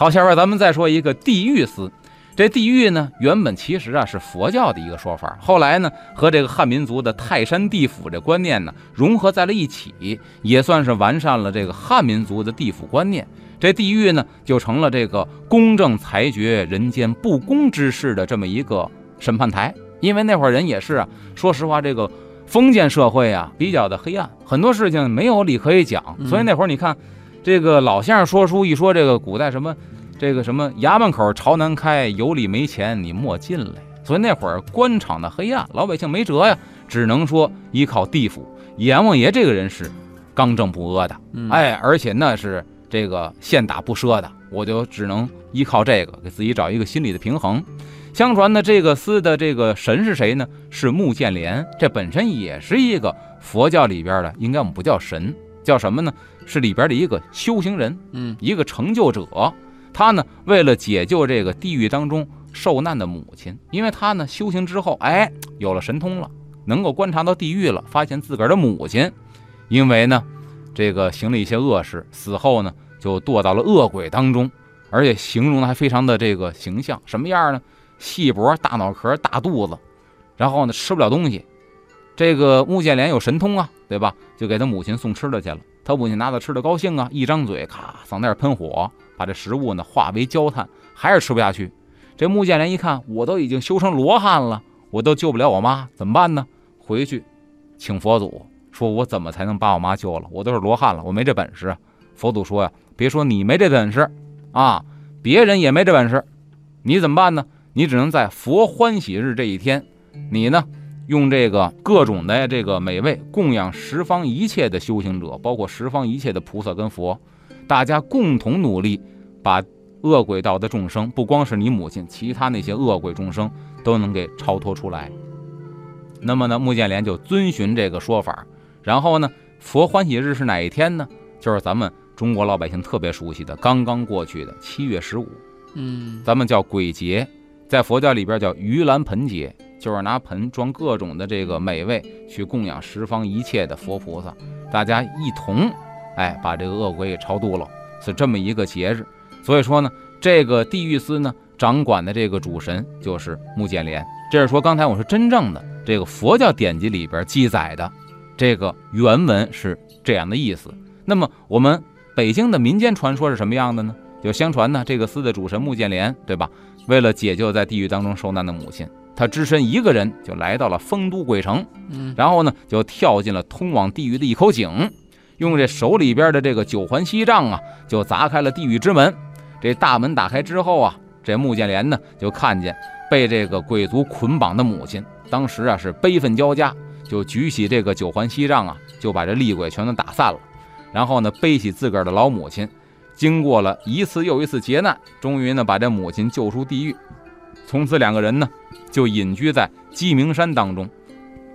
好，下边咱们再说一个地狱司。这地狱呢，原本其实啊是佛教的一个说法，后来呢和这个汉民族的泰山地府这观念呢融合在了一起，也算是完善了这个汉民族的地府观念。这地狱呢就成了这个公正裁决人间不公之事的这么一个审判台。因为那会儿人也是啊，说实话，这个封建社会啊比较的黑暗，很多事情没有理可以讲，所以那会儿你看，这个老先生说书一说这个古代什么。这个什么衙门口朝南开，有理没钱你莫进来。所以那会儿官场的黑暗，老百姓没辙呀，只能说依靠地府。阎王爷这个人是刚正不阿的，哎，而且那是这个现打不赊的，我就只能依靠这个给自己找一个心理的平衡。相传呢，这个司的这个神是谁呢？是穆建连，这本身也是一个佛教里边的，应该我们不叫神，叫什么呢？是里边的一个修行人，嗯，一个成就者。他呢，为了解救这个地狱当中受难的母亲，因为他呢修行之后，哎，有了神通了，能够观察到地狱了，发现自个儿的母亲，因为呢，这个行了一些恶事，死后呢就堕到了恶鬼当中，而且形容的还非常的这个形象，什么样呢？细脖、大脑壳、大肚子，然后呢吃不了东西。这个穆建连有神通啊，对吧？就给他母亲送吃的去了。他母亲拿到吃的高兴啊，一张嘴，咔，嗓子眼喷火。把这食物呢化为焦炭，还是吃不下去。这穆建连一看，我都已经修成罗汉了，我都救不了我妈，怎么办呢？回去请佛祖，说我怎么才能把我妈救了？我都是罗汉了，我没这本事。佛祖说呀，别说你没这本事啊，别人也没这本事。你怎么办呢？你只能在佛欢喜日这一天，你呢用这个各种的这个美味供养十方一切的修行者，包括十方一切的菩萨跟佛。大家共同努力，把恶鬼道的众生，不光是你母亲，其他那些恶鬼众生都能给超脱出来。那么呢，穆建连就遵循这个说法。然后呢，佛欢喜日是哪一天呢？就是咱们中国老百姓特别熟悉的刚刚过去的七月十五。嗯，咱们叫鬼节，在佛教里边叫盂兰盆节，就是拿盆装各种的这个美味去供养十方一切的佛菩萨，大家一同。哎，把这个恶鬼给超度了，是这么一个节日。所以说呢，这个地狱司呢，掌管的这个主神就是穆建连。这是说刚才我说真正的这个佛教典籍里边记载的这个原文是这样的意思。那么我们北京的民间传说是什么样的呢？就相传呢，这个司的主神穆建连，对吧？为了解救在地狱当中受难的母亲，他只身一个人就来到了丰都鬼城，嗯，然后呢，就跳进了通往地狱的一口井。用这手里边的这个九环锡杖啊，就砸开了地狱之门。这大门打开之后啊，这穆建莲呢就看见被这个鬼族捆绑的母亲，当时啊是悲愤交加，就举起这个九环锡杖啊，就把这厉鬼全都打散了。然后呢，背起自个儿的老母亲，经过了一次又一次劫难，终于呢把这母亲救出地狱。从此两个人呢就隐居在鸡鸣山当中。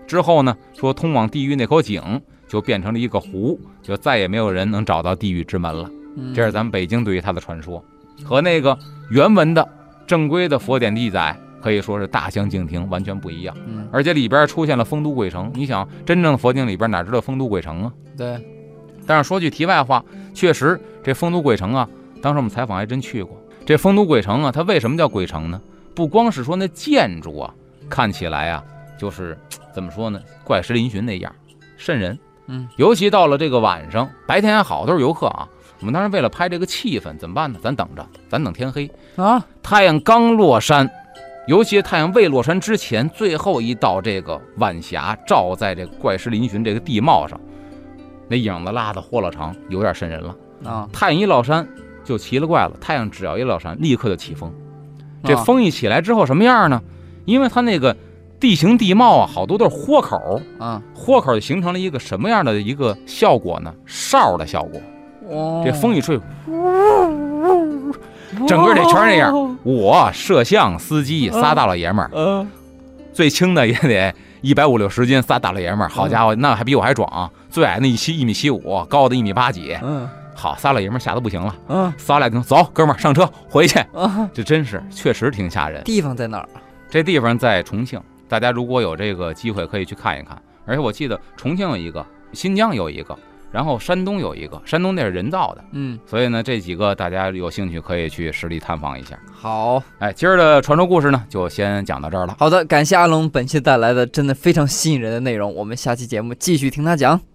之后呢，说通往地狱那口井。就变成了一个湖，就再也没有人能找到地狱之门了。这是咱们北京对于他的传说，和那个原文的正规的佛典记载可以说是大相径庭，完全不一样。而且里边出现了丰都鬼城，你想，真正的佛经里边哪知道丰都鬼城啊？对。但是说句题外话，确实这丰都鬼城啊，当时我们采访还真去过。这丰都鬼城啊，它为什么叫鬼城呢？不光是说那建筑啊，看起来啊，就是 怎么说呢，怪石嶙峋那样，瘆人。嗯，尤其到了这个晚上，白天还好，都是游客啊。我们当时为了拍这个气氛，怎么办呢？咱等着，咱等天黑。啊，太阳刚落山，尤其太阳未落山之前，最后一道这个晚霞照在这怪石嶙峋这个地貌上，那影子拉的豁了长，有点瘆人了。啊，太阳一落山就奇了怪了，太阳只要一落山，立刻就起风。这啊风一起来之后什么样呢？因为它那个地形地貌啊，好多都是豁口，啊，豁口就形成了一个什么样的一个效果呢？哨的效果。哦这风一吹，整个这全是那样。我摄像司机仨大老爷们儿，呃，最轻的也得一百五六十斤，仨大老爷们儿，好家伙，那还比我还壮。最矮那一七一米七五，高的一米八几。嗯好，仨老爷们儿吓得不行了，嗯仨俩跟走，哥们儿上车回去。啊，这真是确实挺吓人。地方在哪儿？这地方在重庆，大家如果有这个机会可以去看一看。而且我记得重庆有一个，新疆有一个，然后山东有一个，山东那是人造的。嗯，所以呢，这几个大家有兴趣可以去实地探访一下。好哎，今儿的传说故事呢，就先讲到这儿了。好的，感谢阿龙本期带来的真的非常吸引人的内容，我们下期节目继续听他讲。